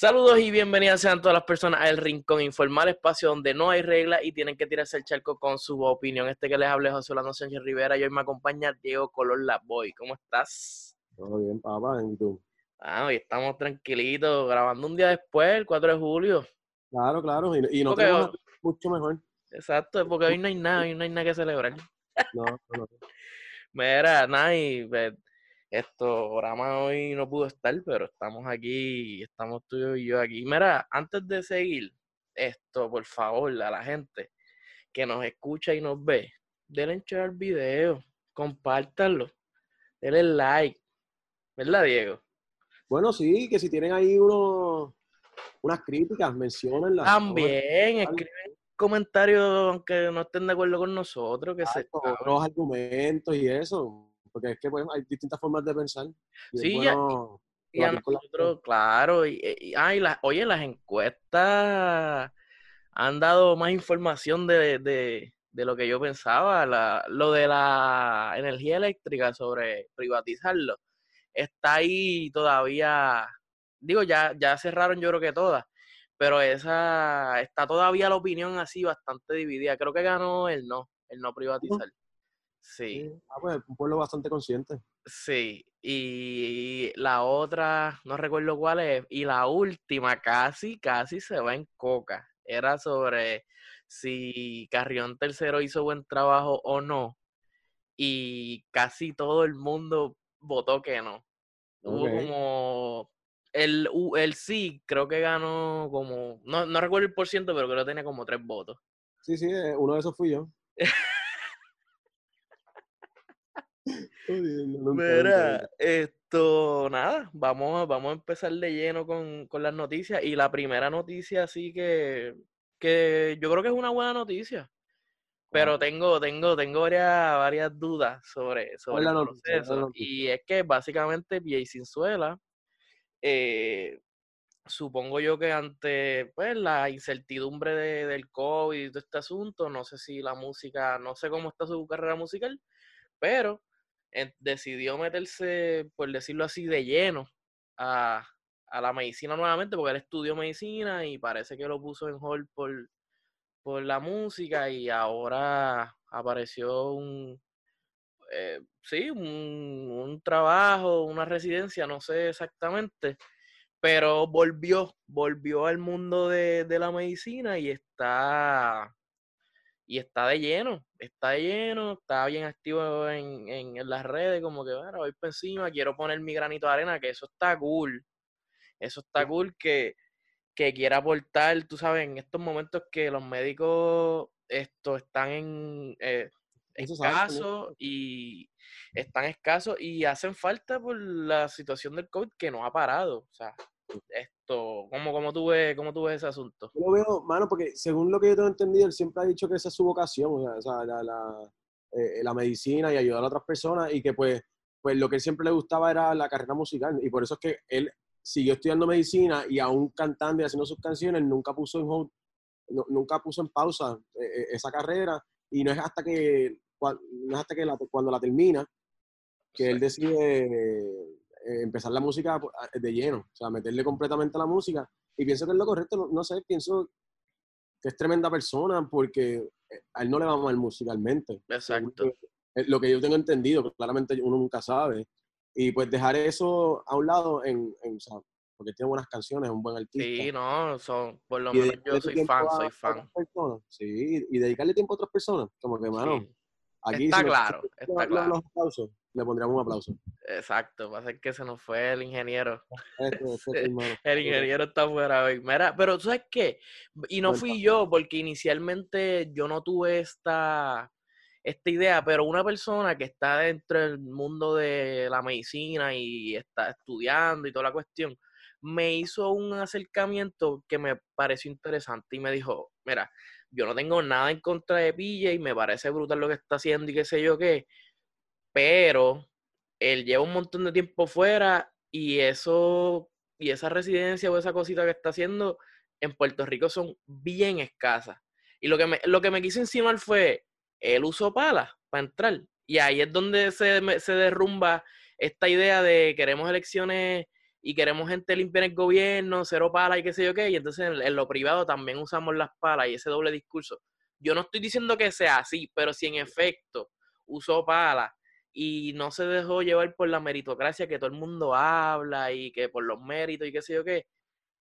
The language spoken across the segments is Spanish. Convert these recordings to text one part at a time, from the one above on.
Saludos y bienvenidas sean todas las personas al Rincón Informal, espacio donde no hay reglas y tienen que tirarse el charco con su opinión. Este que les hable José Orlando Sánchez Rivera y hoy me acompaña Diego Color La Boy. ¿Cómo estás? Todo bien, papá, ¿y tú? Ah, hoy estamos tranquilitos, grabando un día después, el 4 de julio. Claro, claro, y, no tenemos hoy- mucho mejor. Exacto, porque hoy no hay nada, hoy no hay nada que celebrar. No, no, no. Mira, nada, y pues, esto, Rama hoy no pudo estar, pero estamos aquí, estamos tú y yo aquí. Mira, antes de seguir esto, por favor, a la gente que nos escucha y nos ve, denle share al video, compártanlo, denle like, ¿verdad, Diego? Bueno, sí, que si tienen ahí unos, unas críticas, menciónenlas. También escriben comentarios aunque no estén de acuerdo con nosotros, que se otros argumentos y eso. Porque es que pues, hay distintas formas de pensar. Y Sí, ya- bueno Y a la nosotros, claro, y, y- ah, y las- oye, las encuestas han dado más información de, de- de lo que yo pensaba. La- lo de la energía eléctrica sobre privatizarlo está ahí todavía. Digo, ya, ya cerraron yo creo que todas, pero esa está todavía la opinión así bastante dividida. Creo que ganó el no, el no privatizar. Sí. Sí. Ah, pues un pueblo bastante consciente. Sí, y la otra, no recuerdo cuál es, y la última casi, casi se va en coca. Era sobre si Carrión Tercero hizo buen trabajo o no, y casi todo el mundo votó que no. Hubo como, el, el sí creo que ganó como, no, no recuerdo el por ciento, pero creo que tenía como tres votos. Sí, sí, eh, uno de esos fui yo. Mira, esto, nada, vamos, a- vamos a empezar de lleno con, con las noticias. Y la primera noticia sí que, que yo creo que es una buena noticia. Pero tengo, tengo, tengo varias, varias dudas sobre, sobre el proceso. noticia? Y es que básicamente Vía Cinzuela, eh, supongo yo que ante pues, la incertidumbre de- del COVID y todo este asunto, no sé si la música, no sé cómo está su carrera musical, pero decidió meterse, por decirlo así, de lleno a, a la medicina nuevamente, porque él estudió medicina y parece que lo puso en hold por, por la música y ahora apareció un, eh, sí, un, un trabajo, una residencia, no sé exactamente, pero volvió, volvió al mundo de, de la medicina y está, y está de lleno, está de lleno, está bien activo en, en, en las redes, como que, bueno, voy por encima, quiero poner mi granito de arena, que eso está cool, eso está cool que, que quiera aportar, tú sabes, en estos momentos que los médicos esto, están en eh, escasos y están escasos y hacen falta por la situación del COVID que no ha parado. O sea, esto, ¿cómo, cómo, tú, ves, cómo tú ves ese asunto? Yo lo veo, mano, porque según lo que yo tengo entendido, él siempre ha dicho que esa es su vocación, o sea, la, la, eh, la medicina y ayudar a otras personas, y que pues, pues lo que él siempre le gustaba era la carrera musical, y por eso es que él siguió estudiando medicina y aún cantando y haciendo sus canciones, nunca puso en hold, no- nunca puso en pausa eh, eh, esa carrera, y no es hasta que, no es hasta que la- cuando la termina, que él decide eh, empezar la música pues, de lleno, o sea, meterle completamente a la música. Y pienso que es lo correcto, no, no sé, pienso que es tremenda persona porque eh, a él no le va mal musicalmente. Exacto. Lo, eh, que yo tengo entendido, que claramente uno nunca sabe. Y pues dejar eso a un lado, en, en, o sea, porque tiene buenas canciones, es un buen artista. Sí, no, son, por lo Y menos yo soy fan, a- soy fan. personas, Sí, y dedicarle tiempo a otras personas. Como que, mano, Sí, aquí Está si claro, está los- claro. los aplausos, le pondríamos un aplauso. exacto. Va a ser que se nos fue el ingeniero. Este, este. El ingeniero está fuera hoy. Mira, pero ¿tú sabes qué? Y no fui yo, porque inicialmente yo no tuve esta, esta idea, pero una persona que está dentro del mundo de la medicina y está estudiando y toda la cuestión, me hizo un acercamiento que me pareció interesante y me dijo, mira, yo no tengo nada en contra de y me parece brutal lo que está haciendo y qué sé yo qué, pero él lleva un montón de tiempo fuera y eso y esa residencia o esa cosita que está haciendo en Puerto Rico son bien escasas. Y lo que me, lo que me quiso insinuar fue, él usó palas para entrar. Y ahí es donde se, se derrumba esta idea de queremos elecciones y queremos gente limpia en el gobierno, cero pala y qué sé yo qué, y entonces en, lo privado también usamos las palas y ese doble discurso. Yo no estoy diciendo que sea así, pero si en efecto usó pala y no se dejó llevar por la meritocracia que todo el mundo habla y que por los méritos y qué sé yo qué,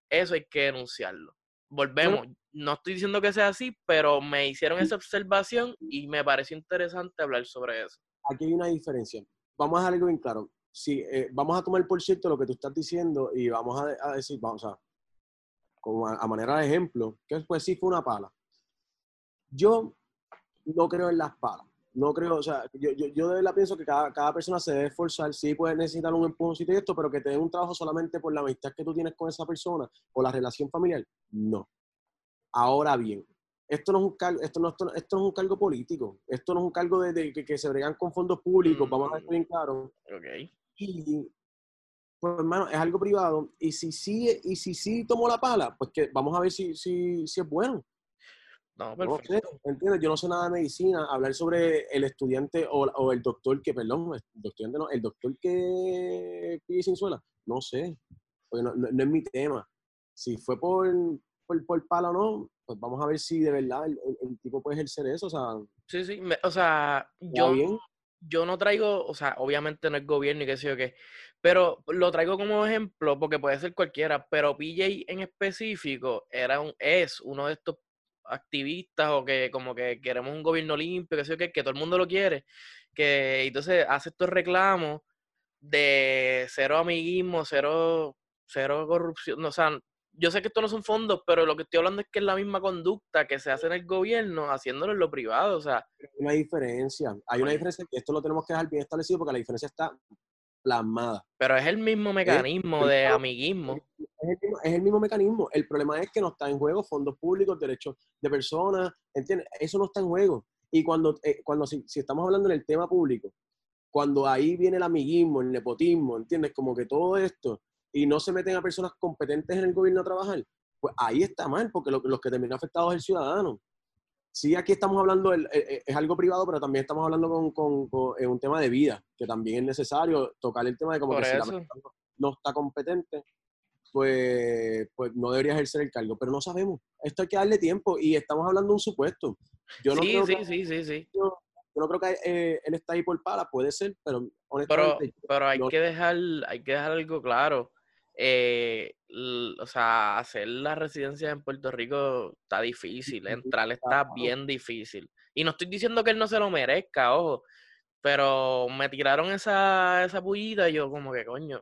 eso hay que denunciarlo. Volvemos, no estoy diciendo que sea así, pero me hicieron esa observación y me pareció interesante hablar sobre eso. Aquí hay una diferencia. Vamos a dejar algo bien claro si eh, vamos a tomar por cierto lo que tú estás diciendo y vamos a, decir, vamos a, como a, manera de ejemplo, que pues sí fue una pala. Yo no creo en las palas. No creo, o sea, yo, yo, yo de verdad pienso que cada, cada, persona se debe esforzar, sí puede necesitar un empujoncito y esto, pero que te dé un trabajo solamente por la amistad que tú tienes con esa persona o la relación familiar, no. Ahora bien, esto no es un cargo, esto no, esto, esto no es un cargo político, esto no es un cargo de, que, que, se bregan con fondos públicos, vamos a ver bien claro. Okay. Y, pues hermano, es algo privado. Y si sí, y si sí tomó la pala, pues que vamos a ver si, si, si es bueno. No, perfecto. ¿entiendes? Yo no sé nada de medicina. Hablar sobre el estudiante o, o el doctor que, perdón, el estudiante no, el doctor que pide sin suela, no sé. Porque no, no, es mi tema. Si fue por, por, por pala o no, pues vamos a ver si de verdad el, el, tipo puede ejercer eso. O sea, sí, sí. o sea, yo, bien? Yo no traigo, o sea, obviamente no es gobierno y qué sé yo qué, pero lo traigo como ejemplo porque puede ser cualquiera, pero PJ en específico era un, es uno de estos activistas o que como que queremos un gobierno limpio, que sé yo qué, que todo el mundo lo quiere, que entonces hace estos reclamos de cero amiguismo, cero, cero corrupción, o sea, yo sé que esto no son fondos, pero lo que estoy hablando es que es la misma conducta que se hace en el gobierno haciéndolo en lo privado, o sea. Hay una diferencia, hay una diferencia que esto lo tenemos que dejar bien establecido porque la diferencia está plasmada. Pero es el mismo mecanismo de amiguismo. Es el, mismo, mecanismo. El problema es que no está en juego fondos públicos, derechos de personas, ¿entiendes? Eso no está en juego. Y cuando, eh, cuando si, si estamos hablando en el tema público, cuando ahí viene el amiguismo, el nepotismo, ¿entiendes? Como que todo esto y no se meten a personas competentes en el gobierno a trabajar, pues ahí está mal, porque lo, los que terminan afectados es el ciudadano. Sí, aquí estamos hablando, eh, es algo privado, pero también estamos hablando con, con, un tema de vida, que también es necesario tocar el tema de cómo que si la persona no está competente, pues, pues no debería ejercer el cargo. Pero no sabemos. Esto hay que darle tiempo y estamos hablando de un supuesto. Yo no sí, creo sí, que, sí, sí, sí. Yo, no creo que eh, él está ahí por pala, puede ser, pero honestamente. Pero, pero hay, que dejar, hay que dejar algo claro eh, o sea, hacer las residencias en Puerto Rico está difícil, entrar está bien difícil. Y no estoy diciendo que él no se lo merezca, ojo, pero me tiraron esa, esa pullita y yo como que coño.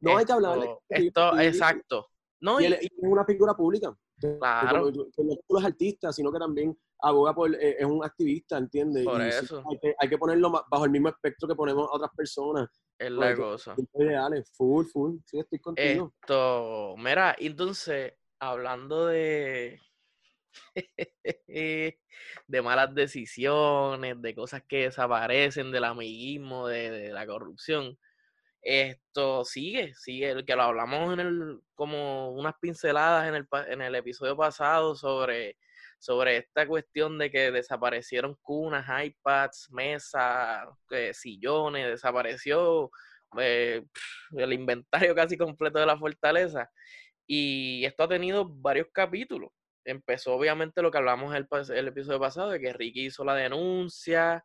No hay que hablarle. Esto, exacto. No, y, él, es una figura pública. Claro. Que, no solo es artista, sino que también aboga por, eh, es un activista, ¿entiendes? Por eso. hay, que, hay, que, ponerlo bajo el mismo espectro que ponemos a otras personas. Es la cosa. Ideales, full, full. Sí, estoy contigo. Esto, mira, entonces, hablando de. de malas decisiones, de cosas que desaparecen, del amiguismo, de, la corrupción. Esto sigue, sigue, que lo hablamos en el, como unas pinceladas en el, en el episodio pasado sobre sobre esta cuestión de que desaparecieron cunas, iPads, mesas, eh, sillones, desapareció eh, el inventario casi completo de la fortaleza. Y esto ha tenido varios capítulos. Empezó obviamente lo que hablamos el, el episodio pasado, de que Ricky hizo la denuncia.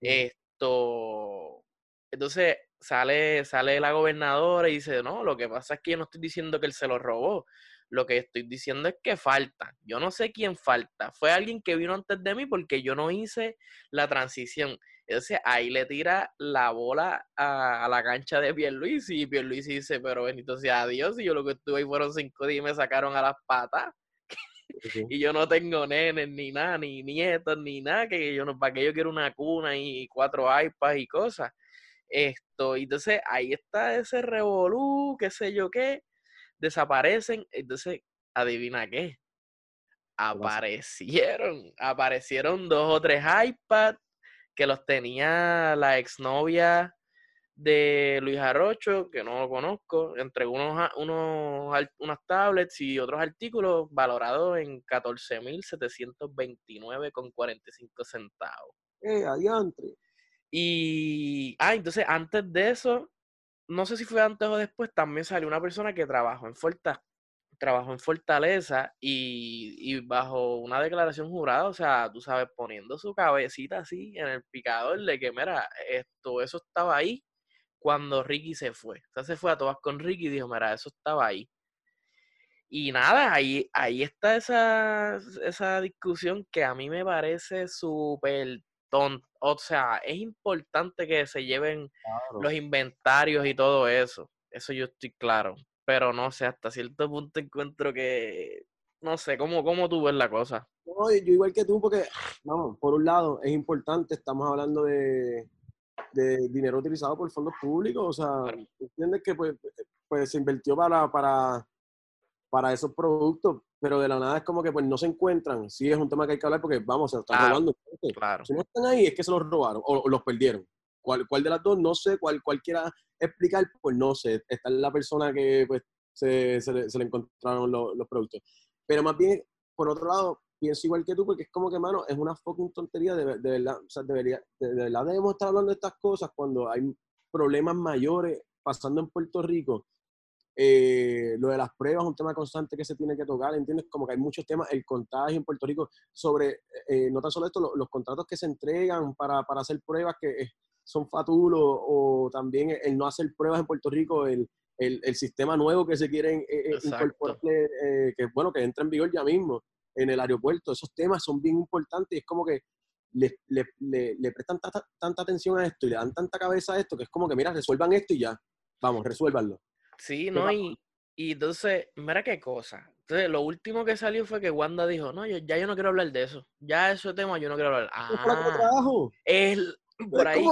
Esto. Entonces sale, sale la gobernadora y dice, no, lo que pasa es que yo no estoy diciendo que él se lo robó. Lo que estoy diciendo es que falta. Yo no sé quién falta. Fue alguien que vino antes de mí porque yo no hice la transición. Entonces ahí le tira la bola a, la cancha de Pierluisi y Pierluisi dice, pero bendito sea Dios, y yo lo que estuve ahí fueron cinco días y me sacaron a las patas. y yo no tengo nenes ni nada, ni nietos, ni nada, que yo no, para que yo quiero una cuna y cuatro iPads y cosas. Esto, entonces ahí está ese revolú, qué sé yo qué desaparecen, entonces, adivina qué, aparecieron, aparecieron dos o tres iPads que los tenía la exnovia de Luis Arrocho, que no lo conozco, entre unos, unos unas tablets y otros artículos valorados en 14.729,45 centavos. Eh, adiante. Y, ah, entonces antes de eso, no sé si fue antes o después, también salió una persona que trabajó en Fortaleza, trabajó en Fortaleza y, bajo una declaración jurada, o sea, tú sabes, poniendo su cabecita así en el picador de que, mira, esto, eso estaba ahí cuando Ricky se fue. O sea, se fue a todas con Ricky y dijo, mira, eso estaba ahí. Y nada, ahí, ahí está esa, esa discusión que a mí me parece súper O sea, es importante que se lleven los inventarios y todo eso. Eso yo estoy claro. Pero no sé, hasta cierto punto encuentro que. No sé, ¿cómo, cómo tú ves la cosa? No, yo igual que tú, porque, vamos, por un lado, es importante, estamos hablando de, de dinero utilizado por fondos públicos, o sea, entiendes que pues, pues se invirtió para, para, para esos productos, pero de la nada es como que pues no se encuentran. Sí es un tema que hay que hablar porque, vamos, se están robando. Claro. Si no están ahí es que se los robaron o, los perdieron. ¿Cuál, ¿Cuál, de las dos? No sé, cuál, cuál quiera explicar, pues no sé. Está la persona que pues se, se, le, se le, encontraron los, los productos. Pero más bien, por otro lado, pienso igual que tú, porque es como que, mano, es una fucking tontería, de, de verdad, o sea, debería, de, verdad debemos estar hablando de estas cosas cuando hay problemas mayores pasando en Puerto Rico. Eh, lo de las pruebas es un tema constante que se tiene que tocar, ¿entiendes? Como que hay muchos temas, el contagio en Puerto Rico, sobre, eh, no tan solo esto, los, contratos que se entregan para, para hacer pruebas que son fatulos, o también el no hacer pruebas en Puerto Rico, el, el, el sistema nuevo que se quieren eh, incorporar, que bueno, que entra en vigor ya mismo en el aeropuerto. Esos temas son bien importantes y es como que le, le, le, prestan tanta, tanta, atención a esto y le dan tanta cabeza a esto que es como que, mira, resuelvan esto y ya, vamos, resuélvanlo. Sí, ¿no? Y, y entonces, mira qué cosa. Entonces, lo último que salió fue que Wanda dijo, no, yo, ya yo no quiero hablar de eso. Ya ese tema yo no quiero hablar. Ah, trabajo. Es por ahí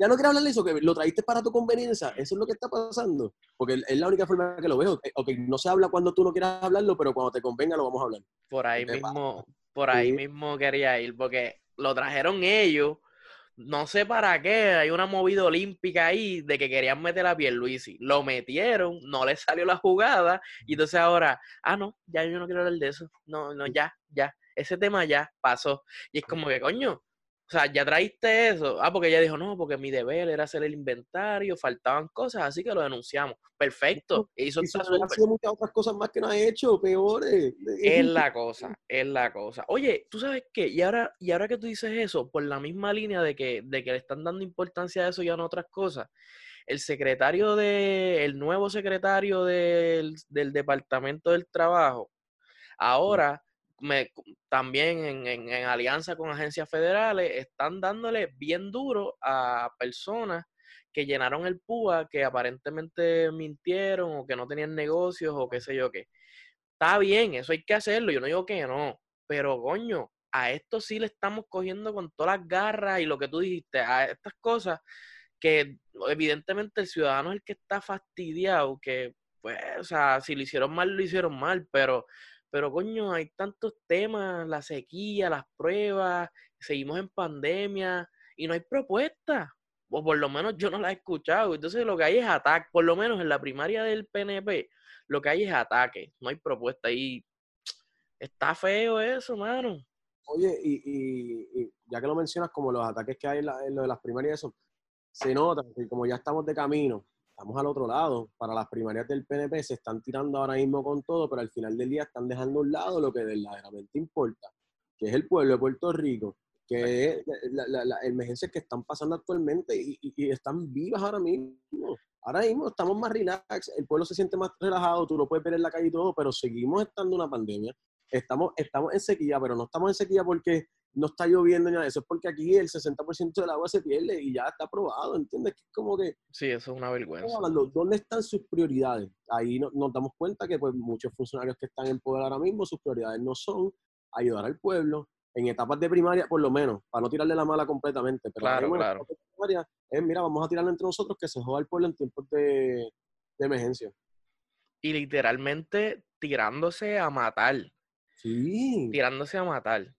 ya no quiero hablar de eso, que lo traíste para tu conveniencia. Eso es lo que está pasando. Porque es la única forma que lo veo. Eh, ok, no se habla cuando tú no quieras hablarlo, pero cuando te convenga lo vamos a hablar. Por ahí mismo, por ahí mismo quería ir, porque lo trajeron ellos. No sé para qué, hay una movida olímpica ahí de que querían meter a Pierluisi. Lo metieron, no le salió la jugada, y entonces ahora, ah, no, ya yo no quiero hablar de eso. No, no, ya, ya. Ese tema ya pasó. Y es como que, coño, o sea, ya traíste eso. Ah, porque ella dijo, no, porque mi deber era hacer el inventario, faltaban cosas, así que lo denunciamos. Perfecto. Y hizo muchas otras cosas más que no ha hecho, peores. Es la cosa, es la cosa. Oye, ¿tú sabes qué? Y ahora, y ahora que tú dices eso, por la misma línea de que, de que le están dando importancia a eso y a otras cosas, el secretario de, el nuevo secretario del, del Departamento del Trabajo, ahora también en, alianza con agencias federales, están dándole bien duro a personas que llenaron el PUA, que aparentemente mintieron o que no tenían negocios o qué sé yo qué. Está bien, eso hay que hacerlo, yo no digo que no, pero coño, a esto sí le estamos cogiendo con todas las garras y lo que tú dijiste, a estas cosas que evidentemente el ciudadano es el que está fastidiado, que pues, o sea, si lo hicieron mal, lo hicieron mal, pero pero coño, hay tantos temas, la sequía, las pruebas, seguimos en pandemia y no hay propuesta. O por lo menos yo no la he escuchado. Entonces lo que hay es ataque, por lo menos en la primaria del PNP, lo que hay es ataque, no hay propuesta. Y está feo eso, mano. Oye, y, ya que lo mencionas, como los ataques que hay en, en lo de las primarias, eso, se nota que como ya estamos de camino estamos al otro lado. Para las primarias del PNP se están tirando ahora mismo con todo, pero al final del día están dejando a un lado lo que verdaderamente importa, que es el pueblo de Puerto Rico, que es las emergencias que están pasando actualmente y, están vivas ahora mismo. Ahora mismo estamos más relax, el pueblo se siente más relajado, tú lo puedes ver en la calle y todo, pero seguimos estando en una pandemia. Estamos, estamos en sequía, pero no estamos en sequía porque no está lloviendo ni nada. Eso es porque aquí el 60% del agua se pierde y ya está aprobado, ¿entiendes? Que es como que... Sí, eso es una vergüenza. ¿Dónde están sus prioridades? Ahí nos damos cuenta que pues muchos funcionarios que están en poder ahora mismo, sus prioridades no son ayudar al pueblo, en etapas de primaria por lo menos, para no tirarle la mala completamente. Pero claro, claro. primaria es, mira, vamos a tirarle entre nosotros que se joda el pueblo en tiempos de, de emergencia. Y literalmente tirándose a matar. Sí. Tirándose a matar.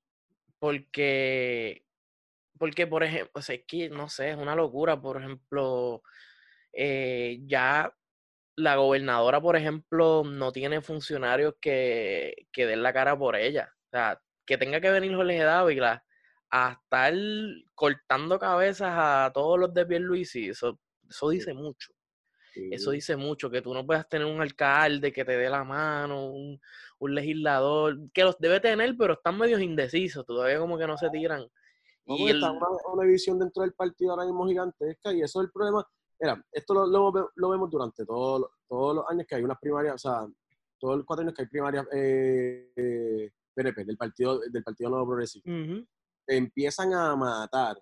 Porque, porque por ejemplo, o sea, es que, no sé, es una locura. Por ejemplo, eh, ya la gobernadora, por ejemplo, no tiene funcionarios que, que den la cara por ella. O sea, que tenga que venir Jorge Dávila a estar cortando cabezas a todos los de Pierluisi, eso, eso dice mucho. Eso dice mucho, que tú no puedas tener un alcalde que te dé la mano, un, legislador, que los debe tener, pero están medio indecisos, todavía como que no se tiran. y está una, división dentro del partido ahora mismo gigantesca y eso es el problema. Mira, esto lo, lo, vemos durante todos todos los años que hay unas primarias, o sea, todos los cuatro años que hay primarias eh, PNP, del Partido, del partido Nuevo Progresista. Empiezan a matar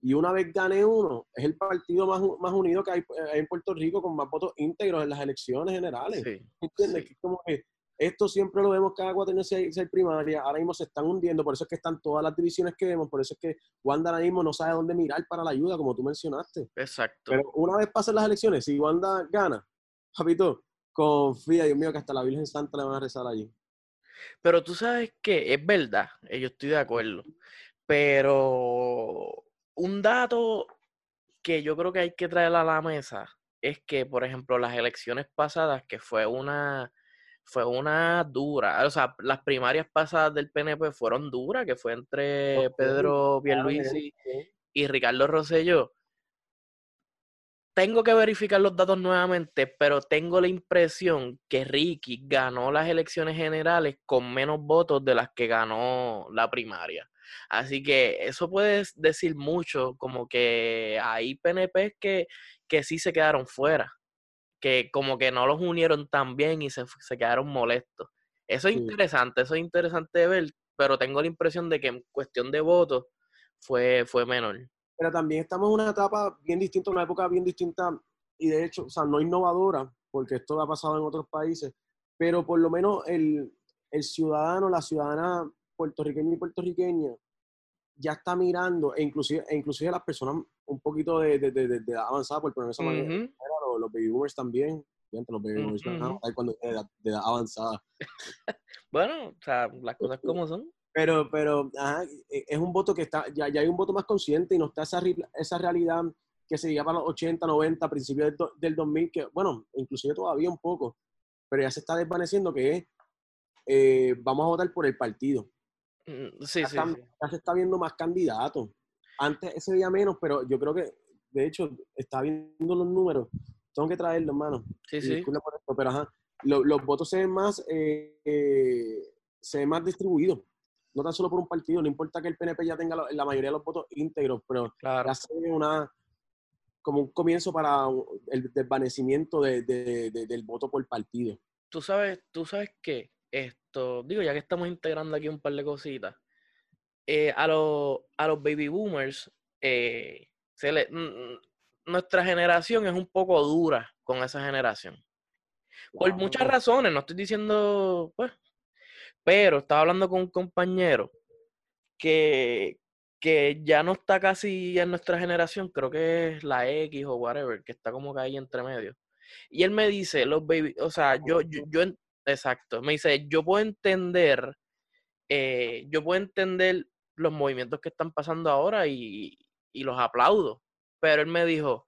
y una vez gane uno, es el partido más, más unido que hay, en Puerto Rico con más votos íntegros en las elecciones generales. ¿Entiendes? como que esto siempre lo vemos cada cuatro años si hay primaria, ahora mismo se están hundiendo, por eso es que están todas las divisiones que vemos, por eso es que Wanda ahora mismo no sabe dónde mirar para la ayuda, como tú mencionaste. Exacto. Pero una vez pasen las elecciones, si Wanda gana, papito, confía, Dios mío, que hasta la Virgen Santa le van a rezar allí. Pero tú sabes que es verdad, eh, yo estoy de acuerdo, pero un dato que yo creo que hay que traer a la mesa es que, por ejemplo, las elecciones pasadas, que fue una, fue una dura, o sea, las primarias pasadas del PNP fueron duras, que fue entre Pedro Pierluisi y Ricardo Rosselló. Tengo que verificar los datos nuevamente, pero tengo la impresión que Ricky ganó las elecciones generales con menos votos de las que ganó la primaria. Así que eso puede decir mucho, como que hay PNP que, que sí se quedaron fuera, que como que no los unieron tan bien y se, quedaron molestos. Eso es interesante, eso es interesante de ver, pero tengo la impresión de que en cuestión de votos fue, fue menor. Pero también estamos en una etapa bien distinta, una época bien distinta y de hecho, o sea, no innovadora, porque esto ha pasado en otros países, pero por lo menos el, el ciudadano, la ciudadana puertorriqueña y puertorriqueña ya está mirando, e inclusive, e inclusive las personas un poquito de, de, de, de avanzada, por poner esa manera, los, baby boomers también, los baby boomers cuando de, edad avanzada. bueno, o sea, las cosas como son. Pero, pero e, es un voto que está, ya, ya hay un voto más consciente y no está esa, esa realidad que se lleva para los 80, 90, principios del, del 2000, que, bueno, inclusive todavía un poco, pero ya se está desvaneciendo que es, eh, vamos a votar por el partido. Mm, sí, sí, ya se está viendo más candidatos. Antes ese día menos, pero yo creo que, de hecho, está viendo los números. Tengo que traerlo, hermano. Sí, sí. pero ajá, los, votos se ven más, eh, eh, se ven más distribuidos. No tan solo por un partido, no importa que el PNP ya tenga la, mayoría de los votos íntegros, pero claro. ve una, como un comienzo para el desvanecimiento de, del voto por partido. Tú sabes, tú sabes que esto, digo, ya que estamos integrando aquí un par de cositas, eh, a, los, a los baby boomers, eh, se le, nuestra generación es un poco dura con esa generación. Por muchas razones, no estoy diciendo, pues, pero estaba hablando con un compañero que, que ya no está casi en nuestra generación, creo que es la X o whatever, que está como que ahí entre medio. Y él me dice, los baby, o sea, yo, yo, yo, Exacto. Me dice, yo puedo entender, eh, yo puedo entender los movimientos que están pasando ahora y, los aplaudo. Pero él me dijo,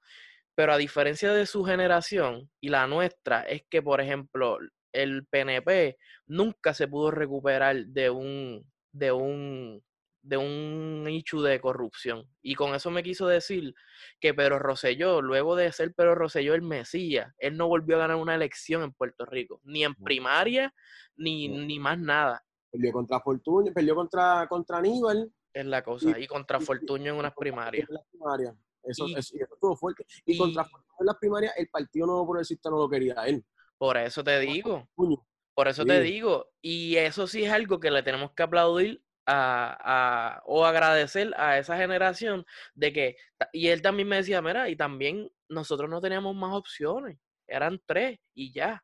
pero a diferencia de su generación y la nuestra, es que, por ejemplo, el PNP nunca se pudo recuperar de un, de un de un nicho de corrupción. Y con eso me quiso decir que Pedro Rosselló, luego de ser Pedro Rosselló el Mesías, él no volvió a ganar una elección en Puerto Rico, ni en primaria, ni, ni más nada. Perdió contra Fortunio, perdió contra, contra Aníbal. Es la cosa, y, contra Fortunio en unas primarias. Eso, y, eso, estuvo fuerte. Y, contra Fortunio en las primarias, el Partido Nuevo Progresista no lo quería a él. Por eso te digo. Por eso te digo. Y eso sí es algo que le tenemos que aplaudir a, o agradecer a esa generación de que, y él también me decía, mira, y también nosotros no teníamos más opciones, eran tres y ya.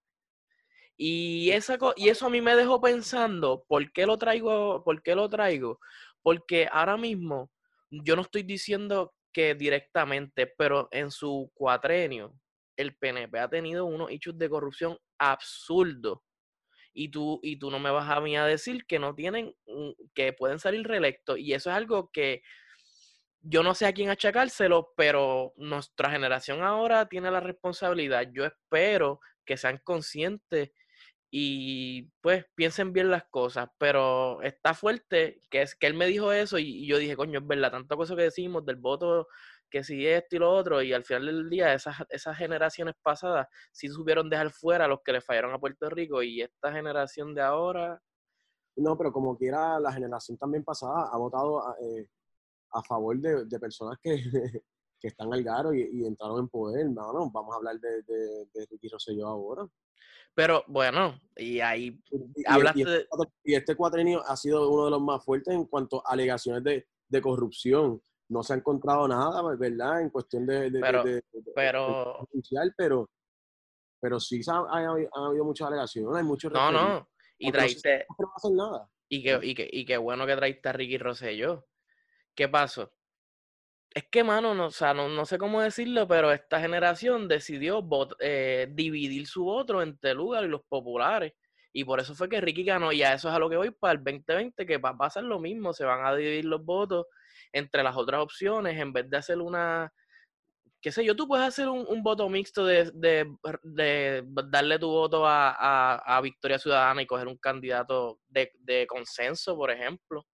Y, esa, y eso a mí me dejó pensando, ¿por qué lo traigo? ¿Por qué lo traigo? Porque ahora mismo yo no estoy diciendo que directamente, pero en su cuatrenio, el PNP ha tenido unos hechos de corrupción absurdos y tú, y tú no me vas a mí a decir que no tienen, que pueden salir reelectos. Y eso es algo que yo no sé a quién achacárselo, pero nuestra generación ahora tiene la responsabilidad. Yo espero que sean conscientes y pues piensen bien las cosas, pero está fuerte que es que él me dijo eso y, yo dije, coño, es verdad, tanta cosa que decimos del voto que si esto y lo otro, y al final del día esas, esas generaciones pasadas sí supieron dejar fuera a los que le fallaron a Puerto Rico y esta generación de ahora... No, pero como quiera, la generación también pasada ha votado a, eh, favor de, personas que, que, están al garo y, entraron en poder. No, no, vamos a hablar de, de, Ricky Rosselló ahora. Pero bueno, y ahí hablaste este, y este cuatrenio ha sido uno de los más fuertes en cuanto a alegaciones de, de corrupción. No se ha encontrado nada, ¿verdad? En cuestión de... pero, pero, pero, pero sí han, habido muchas alegaciones, hay muchos... No, no, y traiste... No nada. Y qué, y, que, y qué bueno que traiste a Ricky Rosselló. ¿Qué pasó? Es que, mano, no, o sea, no, no, sé cómo decirlo, pero esta generación decidió eh, dividir su voto entre lugar y los populares. Y por eso fue que Ricky ganó. Y a eso es a lo que voy para el 2020, que va a pasar lo mismo. Se van a dividir los votos entre las otras opciones en vez de hacer una. qué sé yo, tú puedes hacer un, voto mixto de, de, darle tu voto a, a, Victoria Ciudadana y coger un candidato de, de consenso, por ejemplo.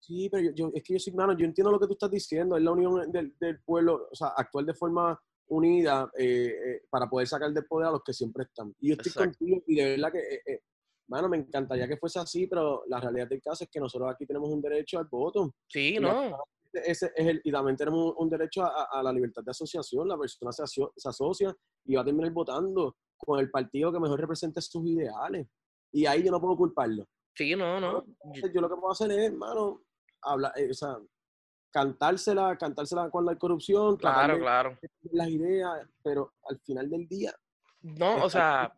Sí, pero yo, es que yo soy, mano, yo entiendo lo que tú estás diciendo, es la unión del, del pueblo, o sea, actuar de forma unida eh, eh, para poder sacar del poder a los que siempre están. Y yo estoy contigo y de verdad que eh, Mano, me encantaría que fuese así, pero la realidad del caso es que nosotros aquí tenemos un derecho al voto. Sí, ¿no? Ese es el, y también tenemos un derecho a, la libertad de asociación. La persona se, se, asocia y va a terminar votando con el partido que mejor represente sus ideales. Y ahí yo no puedo culparlo. Sí, no, no. Yo lo que puedo hacer es, hermano, hablar, eh, o sea, cantársela, cantársela con la corrupción, claro, claro. las ideas, pero al final del día. No, o sea,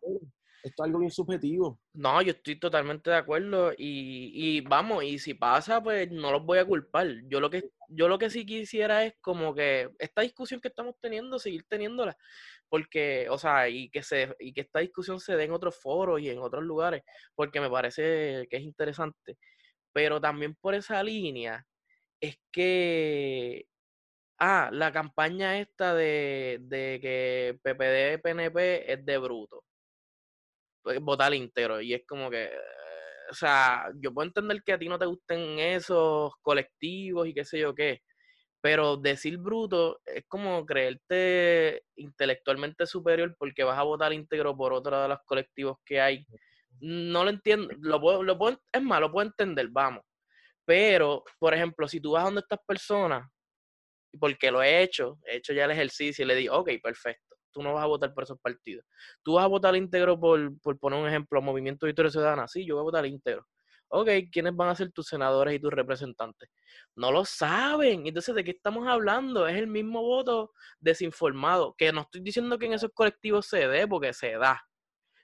esto es algo bien subjetivo. No, yo estoy totalmente de acuerdo y, y, vamos, y si pasa, pues no los voy a culpar. Yo lo que yo lo que sí quisiera es como que esta discusión que estamos teniendo, seguir teniéndola, porque, o sea, y que se y que esta discusión se dé en otros foros y en otros lugares, porque me parece que es interesante. Pero también por esa línea es que ah, la campaña esta de, de que PPD PNP es de bruto pues, votar íntegro. Y es como que, o sea, yo puedo entender que a ti no te gusten esos colectivos y qué sé yo qué, pero decir bruto es como creerte intelectualmente superior porque vas a votar íntegro por otro de los colectivos que hay. No lo entiendo, lo puedo, lo puedo, es más, lo puedo entender, vamos. Pero, por ejemplo, si tú vas donde estas personas, porque lo he hecho, he hecho ya el ejercicio y le digo, ok, perfecto tú no vas a votar por esos partidos. Tú vas a votar íntegro por, por poner un ejemplo, Movimiento Victoria Ciudadana. Sí, yo voy a votar íntegro. Ok, ¿quiénes van a ser tus senadores y tus representantes? No lo saben. Entonces, ¿de qué estamos hablando? Es el mismo voto desinformado. Que no estoy diciendo que en esos colectivos se dé, porque se da.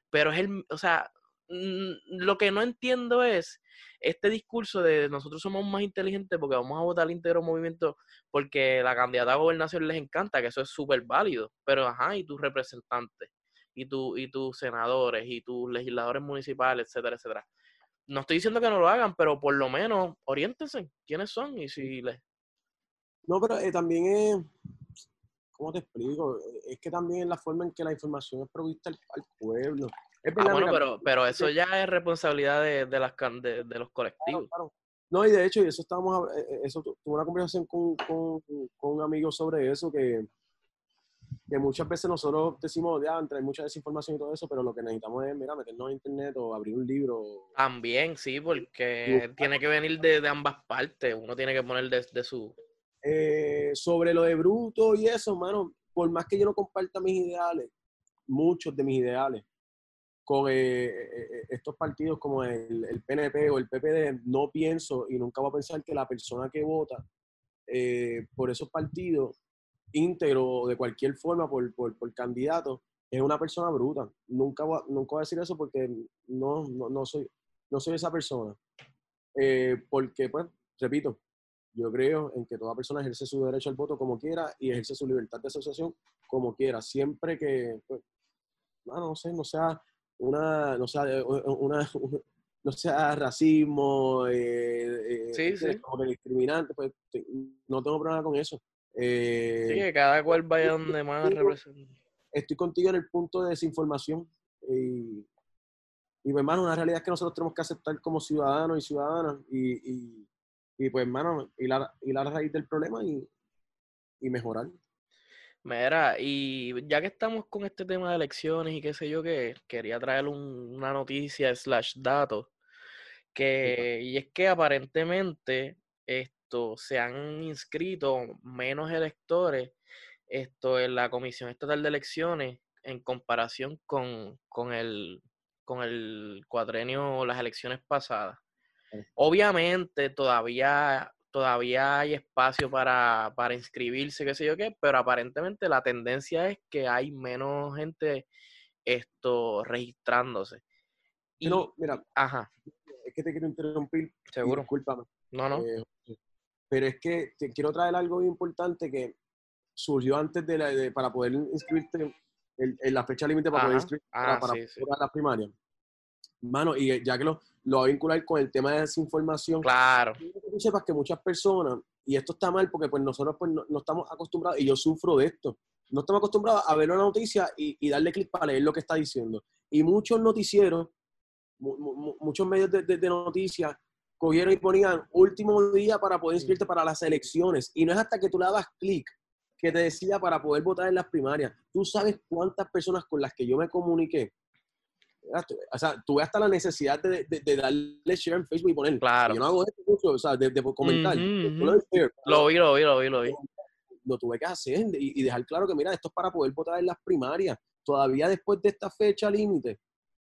Pero es el, o sea, lo que no entiendo es este discurso de nosotros somos más inteligentes porque vamos a votar al íntegro movimiento porque la candidata a gobernación les encanta, que eso es súper válido, pero ajá, y tus representantes, y, tu, y tus senadores, y tus legisladores municipales, etcétera, etcétera. No estoy diciendo que no lo hagan, pero por lo menos oriéntense quiénes son y si les... No, pero eh, también es, ¿cómo te explico? Es que también es la forma en que la información es provista al, pueblo. Ah, bueno, pero, pero eso ya es responsabilidad de, de las, de, de los colectivos. No, y de hecho, y eso estábamos, eh, eh, eso tuve una conversación con, con, con un amigo sobre eso, que, que muchas veces nosotros decimos, ya, entre mucha desinformación y todo eso, pero lo que necesitamos es, mira, meternos a internet o abrir un libro. También, sí, porque tiene que venir de, de, ambas partes, uno tiene que poner de, de su... Eh, sobre lo de Bruto y eso, mano, por más que yo no comparta mis ideales, muchos de mis ideales, con eh, eh, estos partidos como el, PNP o el PPD, no pienso y nunca voy a pensar que la persona que vota eh, por esos partidos, íntegro o de cualquier forma por, por, por, candidato, es una persona bruta. Nunca voy, nunca voy a decir eso porque no, no, no soy, no soy esa persona. porque, pues, repito, yo creo en que toda persona ejerce su derecho al voto como quiera y ejerce su libertad de asociación como quiera, siempre que, pues, no sé, no sea una, no sea, una, no sea racismo, eh, eh como discriminante, pues no tengo problema con eso. Eh, sí, que cada cual vaya donde más representa. Estoy contigo en el punto de desinformación. Y, y pues, hermano, una realidad es que nosotros tenemos que aceptar como ciudadanos y ciudadanas y, y, y pues, hermano, la, y la raíz del problema y, y mejorar. Mira, y ya que estamos con este tema de elecciones y qué sé yo qué, quería traer una noticia slash dato, que, y es que aparentemente esto, se han inscrito menos electores esto en la Comisión Estatal de Elecciones en comparación con, con el, con el cuadrenio o las elecciones pasadas. Obviamente todavía todavía hay espacio para, para inscribirse, qué sé yo qué, pero aparentemente la tendencia es que hay menos gente esto registrándose. Y, no, mira, ajá. es que te quiero interrumpir. Seguro. Discúlpame. No, no. Eh, pero es que te quiero traer algo importante que surgió antes de, la, de para poder inscribirte en, la fecha límite para poder inscribirte para, ah, la primaria. Mano, y ya que lo, lo va a vincular con el tema de desinformación. Claro. Tú sepas que muchas personas, y esto está mal porque pues nosotros pues no, estamos acostumbrados, y yo sufro de esto, no estamos acostumbrados a ver una noticia y, darle clic para leer lo que está diciendo. Y muchos noticieros, muchos medios de, de, noticias cogieron y ponían último día para poder inscribirte para las elecciones. Y no es hasta que tú le das clic que te decía para poder votar en las primarias. Tú sabes cuántas personas con las que yo me comuniqué o sea, tuve hasta la necesidad de, de, darle share en Facebook y poner. Claro. Yo no hago esto mucho, o sea, de, comentar. Lo vi, lo vi, lo vi, lo vi. Lo tuve que hacer y, dejar claro que, mira, esto es para poder votar en las primarias. Todavía después de esta fecha límite,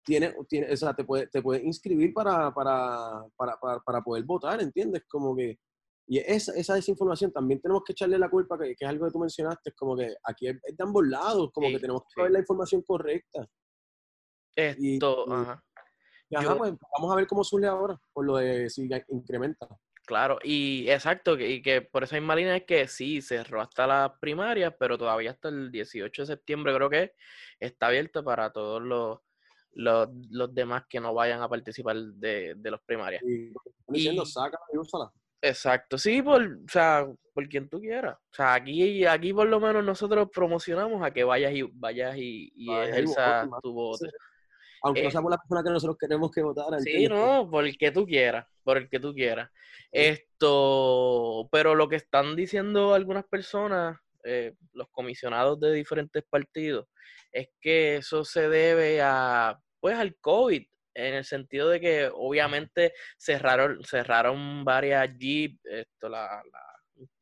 tiene, tiene, o sea, te puedes te puede inscribir para, para, para, para, poder votar, ¿entiendes? Como que, y esa, esa desinformación también tenemos que echarle la culpa, que, que es algo que tú mencionaste, como que aquí es, de ambos lados, como que tenemos que ver la información correcta. Esto, ajá. Pues, vamos a ver cómo surge ahora, por lo de si incrementa. Claro, y exacto, y que por esa misma línea es que sí, cerró hasta las primarias, pero todavía hasta el 18 de septiembre creo que está abierto para todos los, los, demás que no vayan a participar de, los primarias. Y, diciendo, y úsala. Exacto, sí, por, o sea, por quien tú quieras. O sea, aquí, aquí por lo menos nosotros promocionamos a que vayas y vayas y, y tu voto. Aunque no eh, seamos la persona que nosotros queremos que votara. Sí, no, por el que tú quieras, por el que tú quieras. Esto, pero lo que están diciendo algunas personas, eh, los comisionados de diferentes partidos, es que eso se debe a, pues, al COVID, en el sentido de que obviamente cerraron, cerraron varias Jeep, esto, la,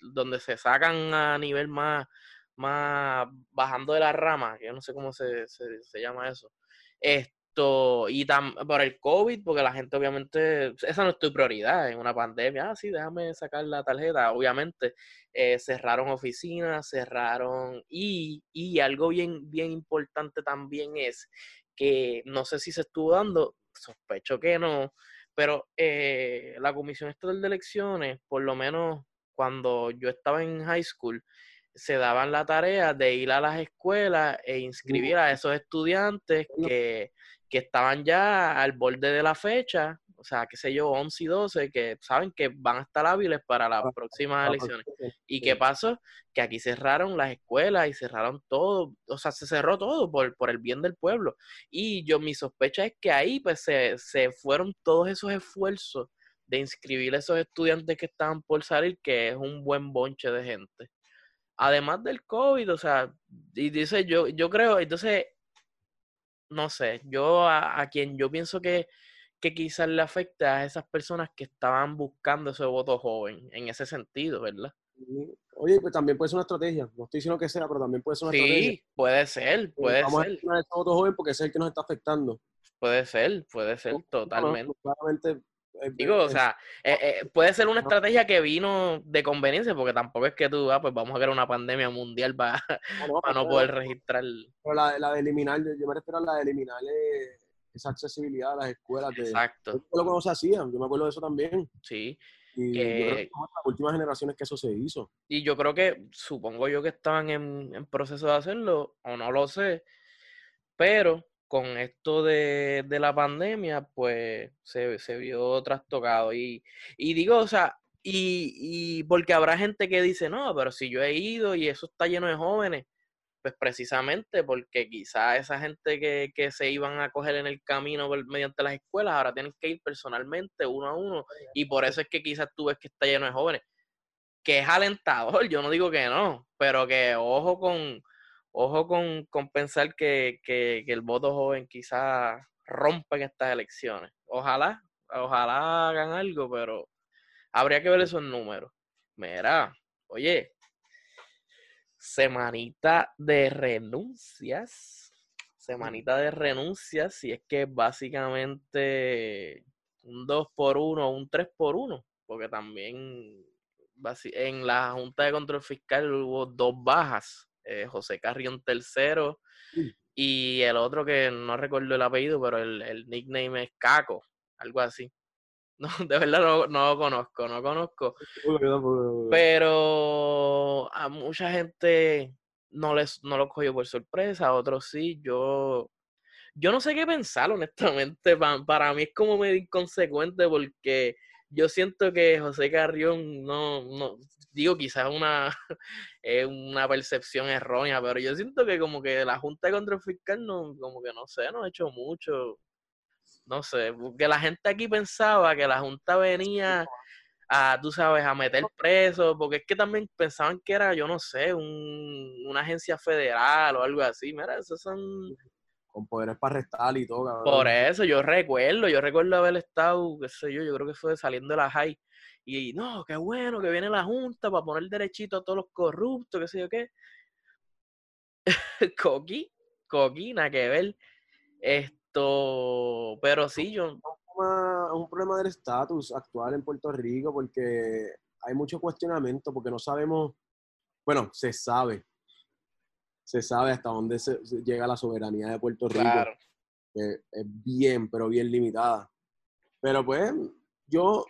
donde se sacan a nivel más, más bajando de la rama, yo no sé cómo se, se, se llama eso. Este, y por el COVID, porque la gente obviamente, esa no es tu prioridad en una pandemia, ah, sí, déjame sacar la tarjeta, obviamente eh, cerraron oficinas, cerraron, y, y, algo bien, bien importante también es que no sé si se estuvo dando, sospecho que no, pero eh, la Comisión Estatal de Elecciones, por lo menos cuando yo estaba en high school, se daban la tarea de ir a las escuelas e inscribir a esos estudiantes que que estaban ya al borde de la fecha, o sea, qué sé yo, 11 y 12, que saben que van a estar hábiles para las próximas elecciones. ¿Y qué pasó? Que aquí cerraron las escuelas y cerraron todo, o sea, se cerró todo por, por el bien del pueblo. Y yo, mi sospecha es que ahí pues se, se fueron todos esos esfuerzos de inscribir a esos estudiantes que estaban por salir, que es un buen bonche de gente. Además del COVID, o sea, y dice yo, yo creo, entonces no sé, yo a, quien yo pienso que, que quizás le afecta a esas personas que estaban buscando ese voto joven, en ese sentido, ¿verdad? Oye, pues también puede ser una estrategia. No estoy diciendo que sea, pero también puede ser una estrategia. Sí, puede ser, eh, puede Vamos ser. a ese voto joven porque es el que nos está afectando. Puede ser, puede ser, totalmente. claramente Digo, o sea, eh, eh, puede ser una estrategia que vino de conveniencia, porque tampoco es que tú, ah, pues vamos a crear una pandemia mundial para, no, no poder registrar. Pero la, la de eliminar, yo me refiero a la de eliminar esa accesibilidad a las escuelas. Exacto. Yo lo que no se hacía, yo me acuerdo de eso también. Sí. Y yo creo que son las últimas generaciones que eso se hizo. Y yo creo que, supongo yo que estaban en, en proceso de hacerlo, o no lo sé, pero con esto de, la pandemia, pues se, vio trastocado. Y, y digo, o sea, y, y, porque habrá gente que dice, no, pero si yo he ido y eso está lleno de jóvenes, pues precisamente porque quizá esa gente que, que se iban a coger en el camino mediante las escuelas, ahora tienen que ir personalmente, uno a uno, y por eso es que quizás tú ves que está lleno de jóvenes. que es alentador, yo no digo que no, pero que ojo con, ojo con, con pensar que, que, que el voto joven quizás rompa en estas elecciones. Ojalá, ojalá hagan algo, pero habría que ver esos números. Mira, oye, semanita de renuncias. Semanita de renuncias, si es que básicamente un 2 por 1 o un 3 por 1, porque también en la Junta de Control Fiscal hubo dos bajas, eh, José Carrión tercero y el otro que no recuerdo el apellido, pero el, el nickname es Caco, algo así. No, de verdad no, no lo conozco, no conozco. Pero a mucha gente no les no lo cogió por sorpresa, a otros sí. Yo, yo no sé qué pensar, honestamente. Para, mí es como medio inconsecuente porque yo siento que José Carrión no, no digo quizás una, es una percepción errónea, pero yo siento que como que la Junta de Control Fiscal no, como que no sé, no ha hecho mucho no sé, que la gente aquí pensaba que la Junta venía a, tú sabes, a meter presos, porque es que también pensaban que era, yo no sé, un, una agencia federal o algo así. Mira, esos son... Con poderes para arrestar y todo, cabrón. Por eso, yo recuerdo, yo recuerdo haber estado, qué sé yo, yo creo que fue saliendo de la high. Y no, qué bueno que viene la Junta para poner derechito a todos los corruptos, qué sé yo qué. Coqui, Coqui, nada que ver. Este, pero sí, yo... Es un problema del estatus actual en Puerto Rico porque hay mucho cuestionamiento porque no sabemos, bueno, se sabe, se sabe hasta dónde se, llega la soberanía de Puerto Rico. es bien, pero bien limitada. Pero pues, yo,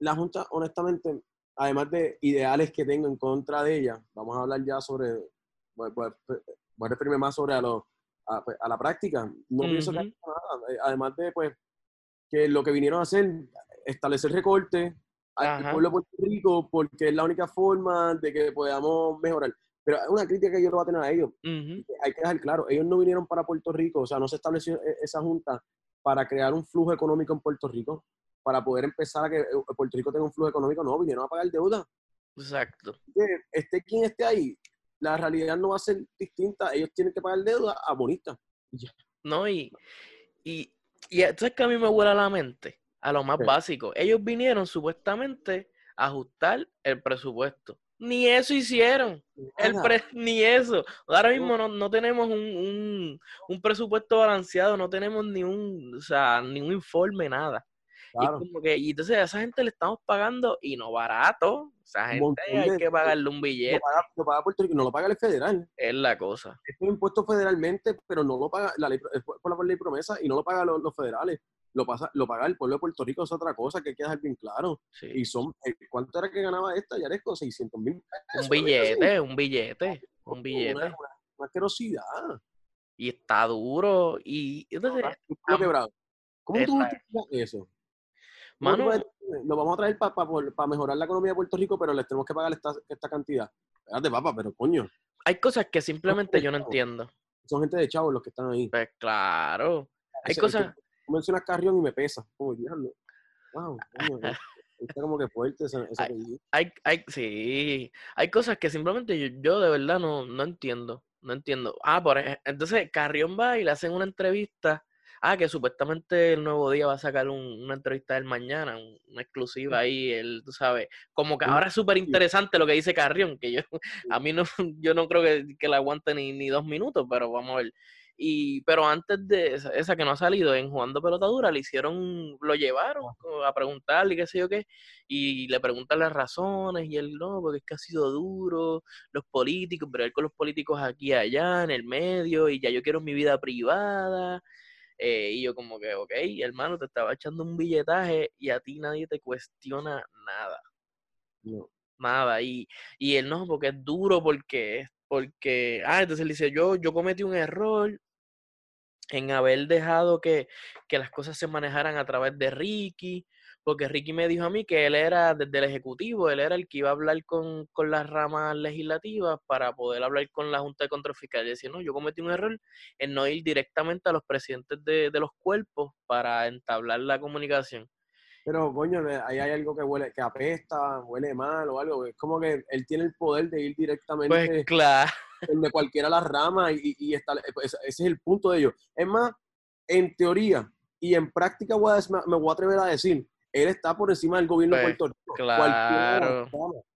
la Junta, honestamente, además de ideales que tengo en contra de ella, vamos a hablar ya sobre, voy, voy a referirme más sobre a pues, a, la práctica. No pienso que haya nada. Eh, además de, pues, que lo que vinieron a hacer, establecer recorte al pueblo de Puerto Rico, porque es la única forma de que podamos mejorar. Pero es una crítica que yo lo voy a tener a ellos. Hay que dejar claro, ellos no vinieron para Puerto Rico, o sea, no se estableció e, esa junta para crear un flujo económico en Puerto Rico, para poder empezar a que eh, Puerto Rico tenga un flujo económico, no, vinieron a pagar deuda. Exacto. Esté quien esté ahí, la realidad no va a ser distinta. Ellos tienen que pagar deuda a bonistas. No, y, y, y esto es que a mí me huele la mente, a lo más básico. Ellos vinieron supuestamente a ajustar el presupuesto. Ni eso hicieron. El ni eso. Ahora mismo no, no tenemos un, un, presupuesto balanceado, no tenemos ni un, o sea, ni un informe, nada. Y, como que, y entonces a esa gente le estamos pagando y no barato. Esa gente hay que pagarle un billete. Lo paga, Puerto Rico, no lo paga el federal. Es la cosa. Es un impuesto federalmente, pero no lo paga la ley, por la ley promesa y no lo pagan los, federales. Lo, pasa, lo paga el pueblo de Puerto Rico, es otra cosa que hay que dejar bien claro. Y son, eh, ¿cuánto era que ganaba esta? Ya con 600 mil Un billete, un billete, un billete. Una, una, asquerosidad. Y está duro. Y entonces. ¿Cómo tú eso? Mano, lo vamos a traer para mejorar la economía de Puerto Rico, pero les tenemos que pagar esta, esta cantidad. Espérate, papá, pero coño. Hay cosas que simplemente yo no entiendo. Son gente de chavos los que están ahí. Pues claro. Hay cosas. Mencionas Carrión y me pesa. Diablo. Wow, Está como que fuerte ese, hay, hay, sí. Hay cosas que simplemente yo, yo de verdad no, no entiendo. No entiendo. Ah, por ejemplo, entonces Carrión va y le hacen una entrevista Ah, que supuestamente el nuevo día va a sacar una entrevista del mañana, una exclusiva ahí, el, tú sabes, como que ahora es súper interesante lo que dice Carrión, que yo, a mí no, yo no creo que, que la aguante ni, ni dos minutos, pero vamos a ver. Y, pero antes de esa, que no ha salido en Jugando Pelotadura, le hicieron, lo llevaron a preguntarle qué sé yo qué, y le preguntan las razones, y él no, porque es que ha sido duro, los políticos, pero él con los políticos aquí y allá, en el medio, y ya yo quiero mi vida privada, eh, y yo como que, ok, hermano, te estaba echando un billetaje y a ti nadie te cuestiona nada. Nada. Y, y él no, porque es duro, porque, porque, ah, entonces él dice, yo, yo cometí un error en haber dejado que, que las cosas se manejaran a través de Ricky, porque Ricky me dijo a mí que él era desde el Ejecutivo, él era el que iba a hablar con, las ramas legislativas para poder hablar con la Junta de Control Fiscal. Y decía, no, yo cometí un error en no ir directamente a los presidentes de, los cuerpos para entablar la comunicación. Pero, coño, ahí hay algo que huele, que apesta, huele mal o algo. Es como que él tiene el poder de ir directamente Pues claro. de cualquiera de las ramas y, y está, pues, ese es el punto de ellos. Es más, en teoría y en práctica voy a- me voy a atrever a decir, él está por encima del gobierno de Pues, Puerto Rico. De Claro.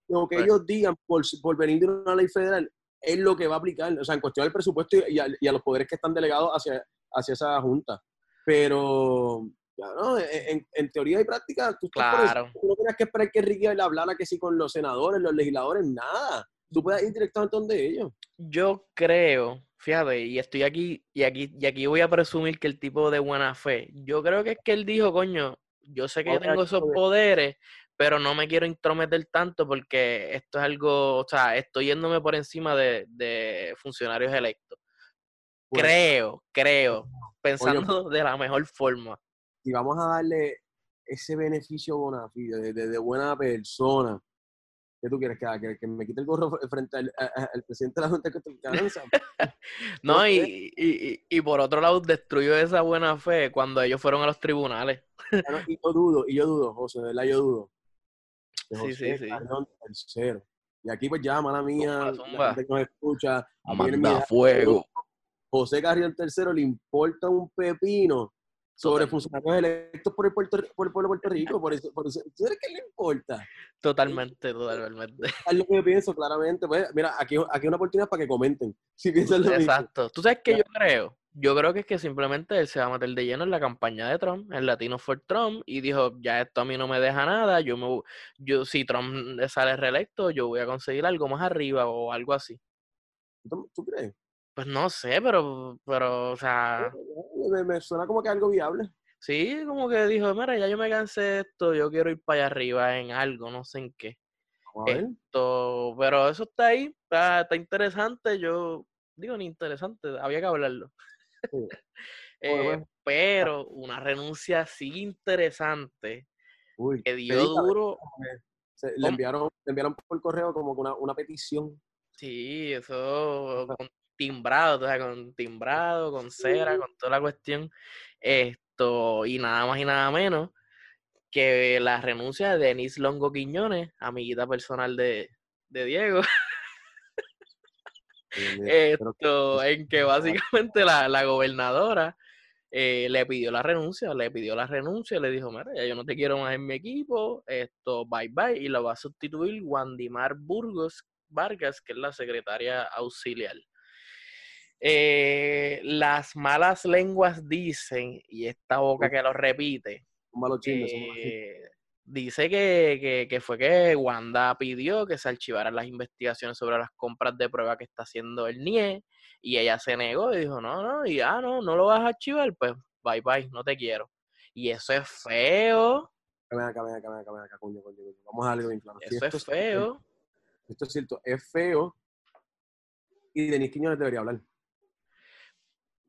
Lo que Pues. ellos digan por, por venir de una ley federal es lo que va a aplicar, o sea, en cuestión del presupuesto y, y a, y a los poderes que están delegados hacia, hacia esa junta. Pero, ya, no, en, en teoría y práctica, tú, Claro. Tú no tienes que esperar que Ricky le hablara que sí con los senadores, los legisladores, nada. Tú puedes ir directamente donde ellos. Yo creo, fíjate, y estoy aquí, y aquí, y aquí voy a presumir que el tipo de buena fe. Yo creo que es que él dijo, coño, yo sé que yo tengo esos poderes, pero no me quiero intrometer tanto porque esto es algo, o sea, estoy yéndome por encima de, de funcionarios electos. Creo, creo, pensando de la mejor forma. Si vamos a darle ese beneficio bona de, de- de buena persona, ¿qué tú quieres que haga? ¿Que, me quite el gorro fr- frente al, a- al presidente de la Junta de? No, y, y, y- y por otro lado, destruyó esa buena fe cuando ellos fueron a los tribunales. Y yo dudo, y yo dudo, José, de verdad yo dudo. De Sí, José sí, sí. Tercero. Y aquí pues ya, mala mía, Zumba, la gente que nos escucha, Manda fuego. José Carrión tercero le importa un pepino sobre funcionarios electos por el, Puerto, por el pueblo de Puerto Rico. Por eso, por eso, ¿tú sabes qué le importa? Totalmente, totalmente. Es lo que yo pienso, claramente. Pues, mira, aquí, aquí hay una oportunidad para que comenten. Si piensan lo mismo. Exacto. ¿Tú sabes qué Ya. yo creo? Yo creo que es que simplemente él se va a meter de lleno en la campaña de Trump, en Latino for Trump, y dijo, ya esto a mí no me deja nada, yo me yo si Trump sale reelecto, yo voy a conseguir algo más arriba o algo así. ¿Tú, tú crees? Pues no sé, pero, pero, o sea, Me, me suena como que algo viable. sí, como que dijo, mira, ya yo me cansé de esto, yo quiero ir para allá arriba en algo, no sé en qué. Esto, pero eso está ahí, está, está interesante, yo digo ni interesante, había que hablarlo. Sí. Eh, bueno. pero una renuncia así interesante Uy, que dio pedita, duro. se- le, enviaron, le enviaron por correo como una, una petición. Sí, eso con timbrado, o sea, con timbrado, con cera, con toda la cuestión. Esto, y nada más y nada menos que la renuncia de Denise Longo Quiñones, amiguita personal de, de Diego. Esto, en que básicamente la, la gobernadora eh, le pidió la renuncia, le pidió la renuncia, le dijo, mira, ya yo no te quiero más en mi equipo, esto, bye bye, y lo va a sustituir Wandimar Burgos Vargas, que es la secretaria auxiliar. Eh, las malas lenguas dicen, y esta boca que lo repite, malo eh, dice que, que- que fue que Wanda pidió que se archivaran las investigaciones sobre las compras de prueba que está haciendo el NIE y ella se negó y dijo, no, no, y ah, no, no lo vas a archivar, pues bye bye, no te quiero. Y eso es feo, acá, acá, ven acá, ven acá, coño, coño, coño. Vamos a algo bien claro. Si eso esto es feo. Esto es cierto, es feo. Y Denis Quiñones debería hablar.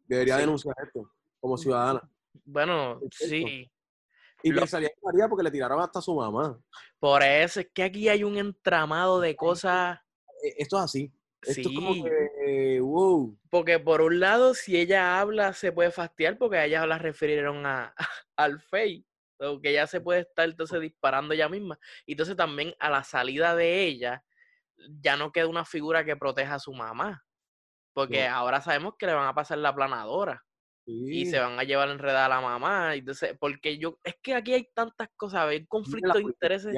Debería Sí. denunciar esto como ciudadana. Bueno, sí. Y Lo- pensaría que María porque le tiraron hasta a su mamá. Por eso es que aquí hay un entramado de cosas, Eh, Esto es así. Esto es como sí. que, wow. Porque por un lado, si ella habla, se puede fastidiar porque a ella la refirieron a, al FEI. o que ella se puede estar entonces disparando ella misma. Y entonces también a la salida de ella, ya no queda una figura que proteja a su mamá. Porque No. ahora sabemos que le van a pasar la planadora y Sí. se van a llevar enredada a la mamá. y Entonces, porque yo, es que aquí hay tantas cosas, hay Mira conflicto la de intereses.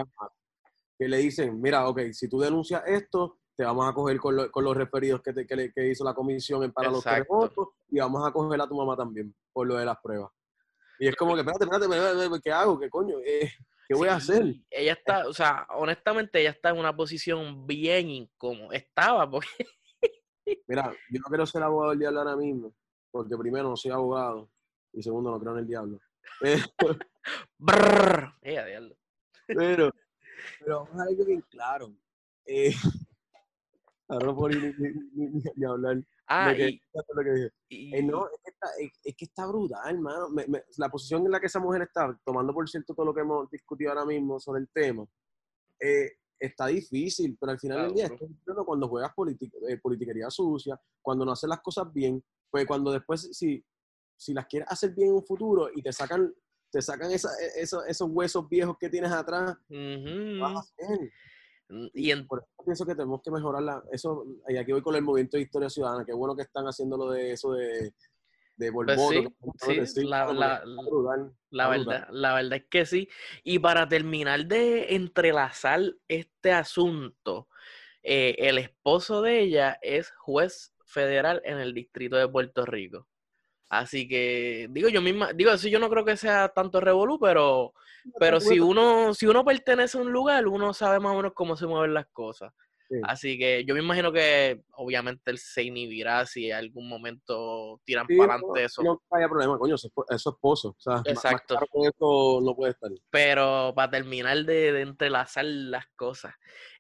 Que le dicen, mira, ok, si tú denuncias esto, te vamos a coger con, lo- con los referidos que, te- que, le- que hizo la comisión en para los Exacto. terremotos y vamos a coger a tu mamá también por lo de las pruebas. Y es como que, espérate, espérate, espérate, ¿qué hago? ¿Qué coño? Eh, ¿Qué voy a hacer? Sí, Ella está, o sea, honestamente, ella está en una posición bien incómoda. Estaba, porque Mira, yo no quiero ser abogado del diablo ahora mismo, porque primero no soy abogado y segundo no creo en el diablo. Brrr. Ella, diablo. pero, pero vamos a algo bien claro. Eh, ahora no puedo ni, ni- ni- ni- ni hablar. Ah, y, lo que dije. y- Eh, no, es que, está, es, es que está brutal, hermano. Me- me- la posición en la que esa mujer está, tomando por cierto todo lo que hemos discutido ahora mismo sobre el tema, eh, está difícil, pero al final del día, cuando juegas politi- eh, politiquería sucia, cuando no haces las cosas bien, pues cuando después, si, si las quieres hacer bien en un futuro y te sacan te sacan esa, e, esos, esos huesos viejos que tienes atrás, vas a hacer? Mm, y en... Por eso pienso que tenemos que mejorar eso, y aquí voy con el movimiento de historia ciudadana, qué bueno que están haciendo lo de eso de, de pues sí, la, la, la, verdad, la verdad es que sí. Y para terminar de entrelazar este asunto, eh, el esposo de ella es juez federal en el distrito de Puerto Rico. Así que, digo, yo misma, digo, sí, yo no creo que sea tanto revolú, pero, pero si uno, si uno pertenece a un lugar, uno sabe más o menos cómo se mueven las cosas. Así que yo me imagino que obviamente él se inhibirá si en algún momento tiran para adelante eso. No haya problema, coño, eso es esposo. Exacto. no puede estar. Pero para terminar de, entrelazar las cosas,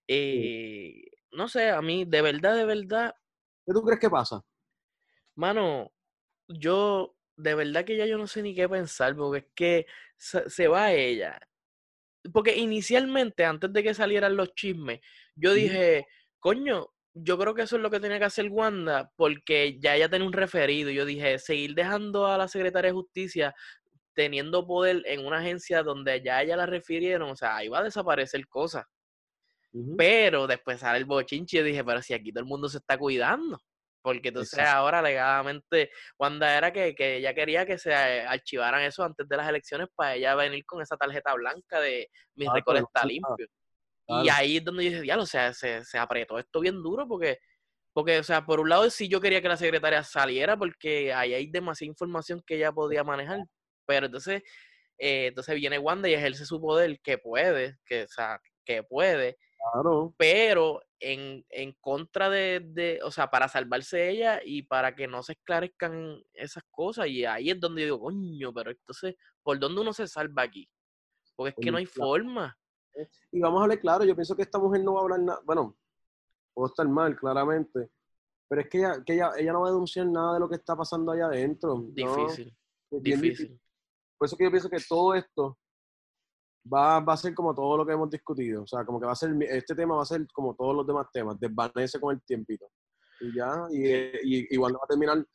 eh, no sé, a mí, de verdad, de verdad. ¿Qué tú crees que pasa? Mano, yo, de verdad que ya yo no sé ni qué pensar, porque es que se, va ella. Porque inicialmente, antes de que salieran los chismes, yo dije, coño, yo creo que eso es lo que tenía que hacer Wanda, porque ya ella tenía un referido. Yo dije, seguir dejando a la secretaria de justicia teniendo poder en una agencia donde ya ella la refirieron, o sea, ahí va a desaparecer cosas. Pero después sale el bochinche y dije, pero si aquí todo el mundo se está cuidando. Porque entonces ahora alegadamente Wanda era que, que, ella quería que se archivaran eso antes de las elecciones para ella venir con esa tarjeta blanca de mi ah, récord está Y ahí es donde yo dije, ya, o sea, se, se, apretó esto bien duro porque, porque, o sea, por un lado sí yo quería que la secretaria saliera porque ahí hay demasiada información que ella podía manejar. Pero entonces, eh, entonces viene Wanda y ejerce su poder que puede, que, o sea, que puede pero en, en contra de, de, o sea, para salvarse ella y para que no se esclarezcan esas cosas. Y ahí es donde digo, coño, pero entonces, ¿por dónde uno se salva aquí? Porque es que no hay forma. Y vamos a hablar claro, yo pienso que esta mujer no va a hablar nada, bueno, puedo estar mal, claramente, pero es que ella, que ella, ella no va a denunciar nada de lo que está pasando allá adentro. Difícil, difícil. Por eso que yo pienso que todo esto va, va a ser como todo lo que hemos discutido. O sea, como que va a ser, este tema va a ser como todos los demás temas, desvanece con el tiempito. Y ya, y, y, va a terminar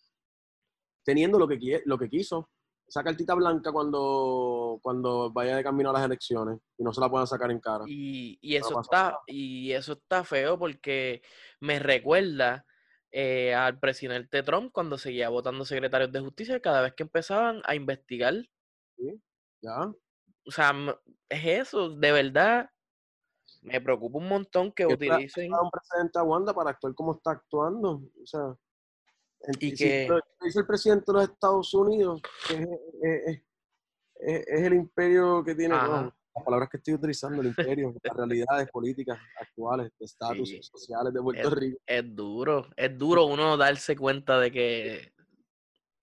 teniendo lo que, lo que quiso. Esa cartita blanca cuando, cuando vaya de camino a las elecciones y no se la puedan sacar en cara. Y, y eso, está, y eso está feo porque me recuerda eh, al presidente Trump cuando seguía votando secretarios de justicia cada vez que empezaban a investigar. Sí, ya o sea, es eso, de verdad, me preocupa un montón que, utilicen. un presidente a Wanda para actuar como está actuando. O sea, y que. dice el presidente de los Estados Unidos, que es, es, el imperio que tiene. las palabras que estoy utilizando, el imperio, las realidades políticas actuales, de estatus sociales de Puerto Rico. Es duro, es duro uno darse cuenta de que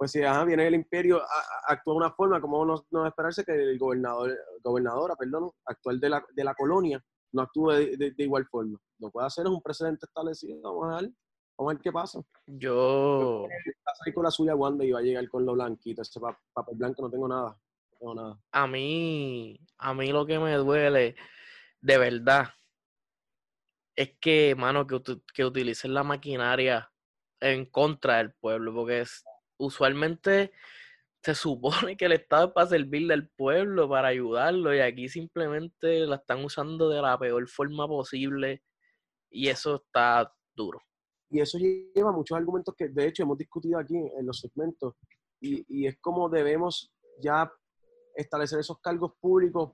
pues si viene el imperio, actúa de una forma, como no, no esperarse que el gobernador, gobernadora, perdón, actual de la, de la colonia, no actúe de, igual forma. Lo puede hacer es un precedente establecido. Vamos a ver, vamos a ver qué pasa. Yo. Va a con la suya Wanda y va a llegar con lo blanquito. Ese papel blanco no tengo nada. No tengo nada. A mí, a mí lo que me duele, de verdad, es que, mano, que, que utilicen la maquinaria en contra del pueblo, porque es, usualmente se supone que el Estado es para servirle al pueblo, para ayudarlo, y aquí simplemente la están usando de la peor forma posible, y eso está duro. Y eso lleva muchos argumentos que de hecho hemos discutido aquí en los segmentos, y, es como debemos ya establecer esos cargos públicos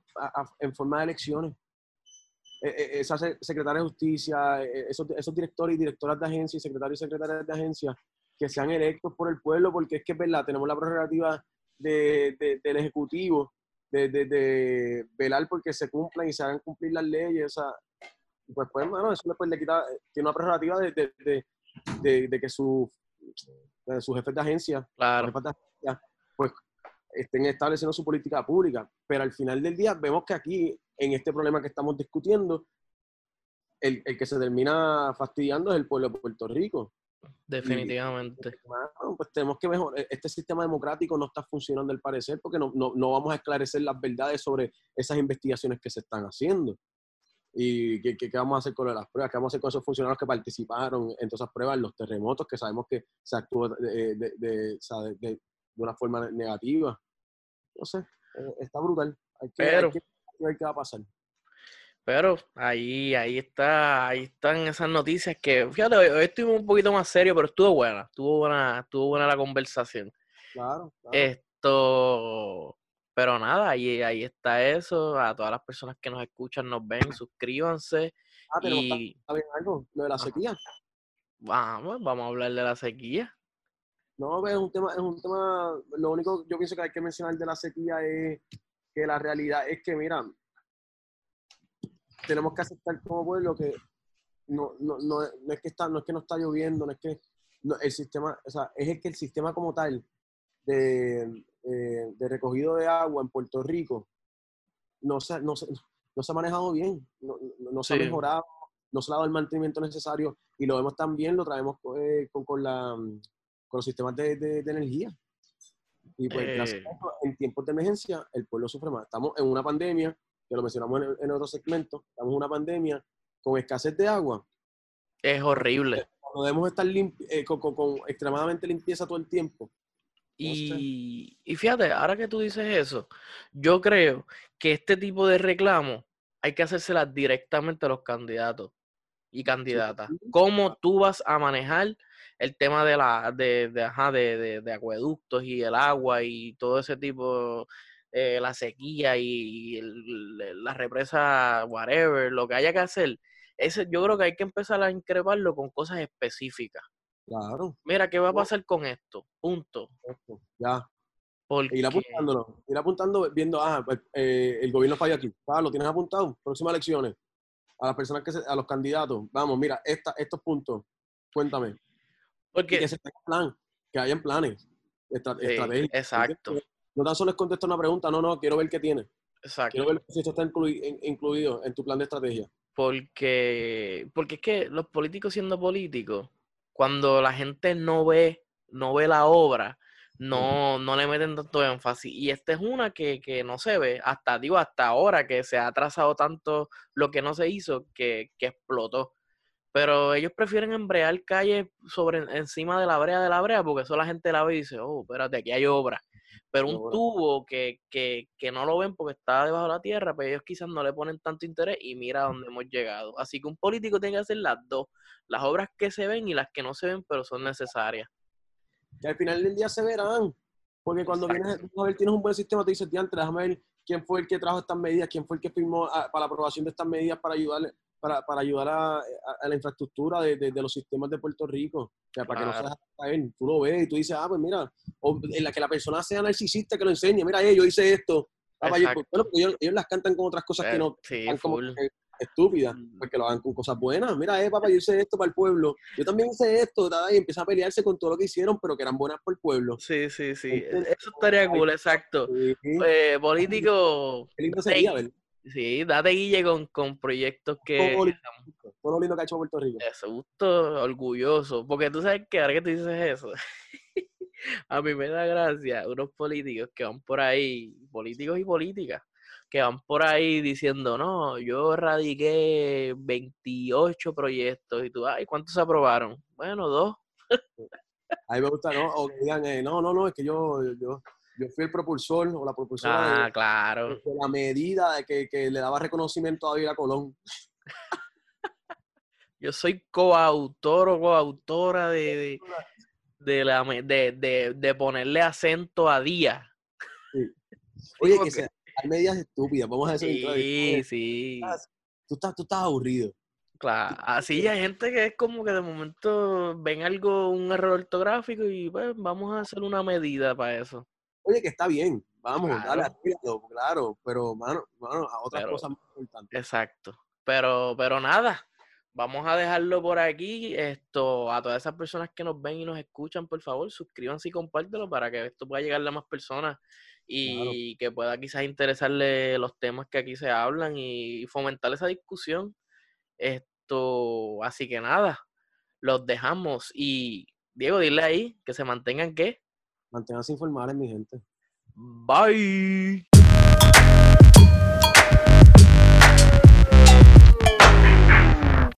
en forma de elecciones. E, e, esa secretaria de justicia, e, esos, esos directores y directoras de agencias, secretarios y secretarias de agencias, que sean electos por el pueblo, porque es que es verdad, tenemos la prerrogativa de, del Ejecutivo de, de, velar porque se cumplan y se hagan cumplir las leyes. O pues, pues, bueno, eso después le quita, tiene una prerrogativa de, que su, sus jefes de agencia, claro. pues estén estableciendo su política pública. Pero al final del día vemos que aquí, en este problema que estamos discutiendo, el, el que se termina fastidiando es el pueblo de Puerto Rico. Definitivamente. pues tenemos que mejorar. Este sistema democrático no está funcionando al parecer porque no, no, vamos a esclarecer las verdades sobre esas investigaciones que se están haciendo. ¿Y qué, qué, vamos a hacer con las pruebas? ¿Qué vamos a hacer con esos funcionarios que participaron en todas esas pruebas, los terremotos, que sabemos que se actuó de, de, de, de una forma negativa? No sé. eh, está brutal. Hay que, Pero- hay que ver qué va a pasar. Pero ahí, ahí está, ahí están esas noticias que, fíjate, hoy, hoy estuvimos un poquito más serio, pero estuvo buena, estuvo buena, estuvo buena la conversación. Claro, claro. Esto, pero nada, ahí, ahí está eso. A todas las personas que nos escuchan, nos ven, suscríbanse ah, tenemos y algo, lo de la sequía. vamos, vamos a hablar de la sequía. No, es un tema, es un tema, lo único que yo pienso que hay que mencionar de la sequía es que la realidad es que, mira, tenemos que aceptar como pueblo que no, no, no, no es que está, no es que no está lloviendo, no es que no, el sistema, o sea, es que el sistema como tal de, eh, de recogido de agua en Puerto Rico no se, no se, no se ha manejado bien, no, no- se Sí. ha mejorado, no se le ha dado el mantenimiento necesario y lo vemos también, lo traemos eh, con, con, la, con los sistemas de, de- de energía. Y pues gracias Eh. a eso, en tiempos de emergencia el pueblo sufre más. Estamos en una pandemia, que lo mencionamos en, en otro segmento, estamos en una pandemia con escasez de agua. Es horrible. No debemos estar limpi- eh, con, con- con extremadamente limpieza todo el tiempo. Y, y fíjate, ahora que tú dices eso, yo creo que este tipo de reclamos hay que hacérselas directamente a los candidatos y candidatas. ¿Cómo tú vas a manejar el tema de la de, de, ajá, de, de- de acueductos y el agua y todo ese tipo, eh, la sequía y el- la represa, whatever, lo que haya que hacer? Ese, yo creo que hay que empezar a increparlo con cosas específicas. Claro, Mira, ¿qué va a pasar con esto? Punto. esto, ya. Porque Ir apuntándolo, ir apuntando, viendo, ah, pues, eh, el gobierno falla aquí. Ah, lo tienes apuntado, próximas elecciones. A las personas que se- a los candidatos, vamos, mira, esta, estos puntos, cuéntame. Y porque que se tenga plan, que hayan planes, estra- Sí, estrategias. exacto. No tan solo es contestar una pregunta, no, no, quiero ver qué tiene. exacto. Quiero ver si esto está inclui- in- incluido en tu plan de estrategia. Porque, porque es que los políticos siendo políticos, cuando la gente no ve, no ve la obra, no, no le meten tanto énfasis. Y esta es una que, que no se ve, hasta digo, hasta ahora que se ha atrasado tanto lo que no se hizo, que, que explotó. Pero ellos prefieren embrear calles sobre encima de la brea de la brea, porque eso la gente la ve y dice, oh, espérate, aquí hay obra. Pero un tubo que, que, que no lo ven porque está debajo de la tierra, pues ellos quizás no le ponen tanto interés y mira a dónde hemos llegado. Así que un político tiene que hacer las dos, las obras que se ven y las que no se ven, pero son necesarias. Que al final del día se verán. Porque cuando Exacto. vienes a ver, tienes un buen sistema, te dices, diantre, déjame ver quién fue el que trajo estas medidas, quién fue el que firmó ah, para la aprobación de estas medidas para ayudar, para, para ayudar a, a- a la infraestructura de, de- de los sistemas de Puerto Rico. O sea, para que no se caer. Tú lo ves y tú dices, ah, pues mira, o en la que la persona sea narcisista que lo enseñe, mira, eh, yo hice esto. Ah, para- Exacto. bueno, porque ellos, ellos las cantan con otras cosas que Eh, no sí, como que estúpidas, Mm. pues que lo hagan con cosas buenas. Mira, eh, papá, yo hice esto para el pueblo. Yo también hice esto, y empiezan a pelearse con todo lo que hicieron, pero que eran buenas por el pueblo. Sí, sí, sí. Eso estaría cool, exacto. Sí, Eh, político, Qué lindo sería, ¿verdad? Sí, date guille con, con proyectos que, Todo lindo, todo lo lindo que ha hecho Puerto Rico. Eso, gusto orgulloso. Porque tú sabes que ahora que tú dices eso, a mí me da gracia unos políticos que van por ahí, políticos y políticas, que van por ahí diciendo, no, yo radiqué 28 proyectos y tú, ay, ¿cuántos se aprobaron? Bueno, dos. A mí me gusta, ¿no? O que digan, eh, no, no, no, es que yo, yo, yo fui el propulsor o la propulsora Ah, de, claro. de la medida de que, que le daba reconocimiento a Ávila Colón. Yo soy coautor o coautora de, de, de la, de, de, de ponerle acento a día. Oye, que se, hay medidas estúpidas, vamos a decir. Sí, sí. Tú estás, tú estás aburrido. Claro, así hay gente que es como que de momento ven algo, un error ortográfico y pues vamos a hacer una medida para eso. Oye, que está bien, vamos, dale, Claro. arrígalo, claro, pero, mano, mano, a otras Pero- cosas más importantes. Exacto. Pero, pero nada, vamos a dejarlo por aquí. Esto, a todas esas personas que nos ven y nos escuchan, por favor, suscríbanse y compártelo para que esto pueda llegarle a más personas y que pueda quizás interesarle los temas que aquí se hablan y fomentar esa discusión. Esto, así que nada, los dejamos y Diego, dile ahí que se mantengan que Manténganse informales, mi gente. Bye.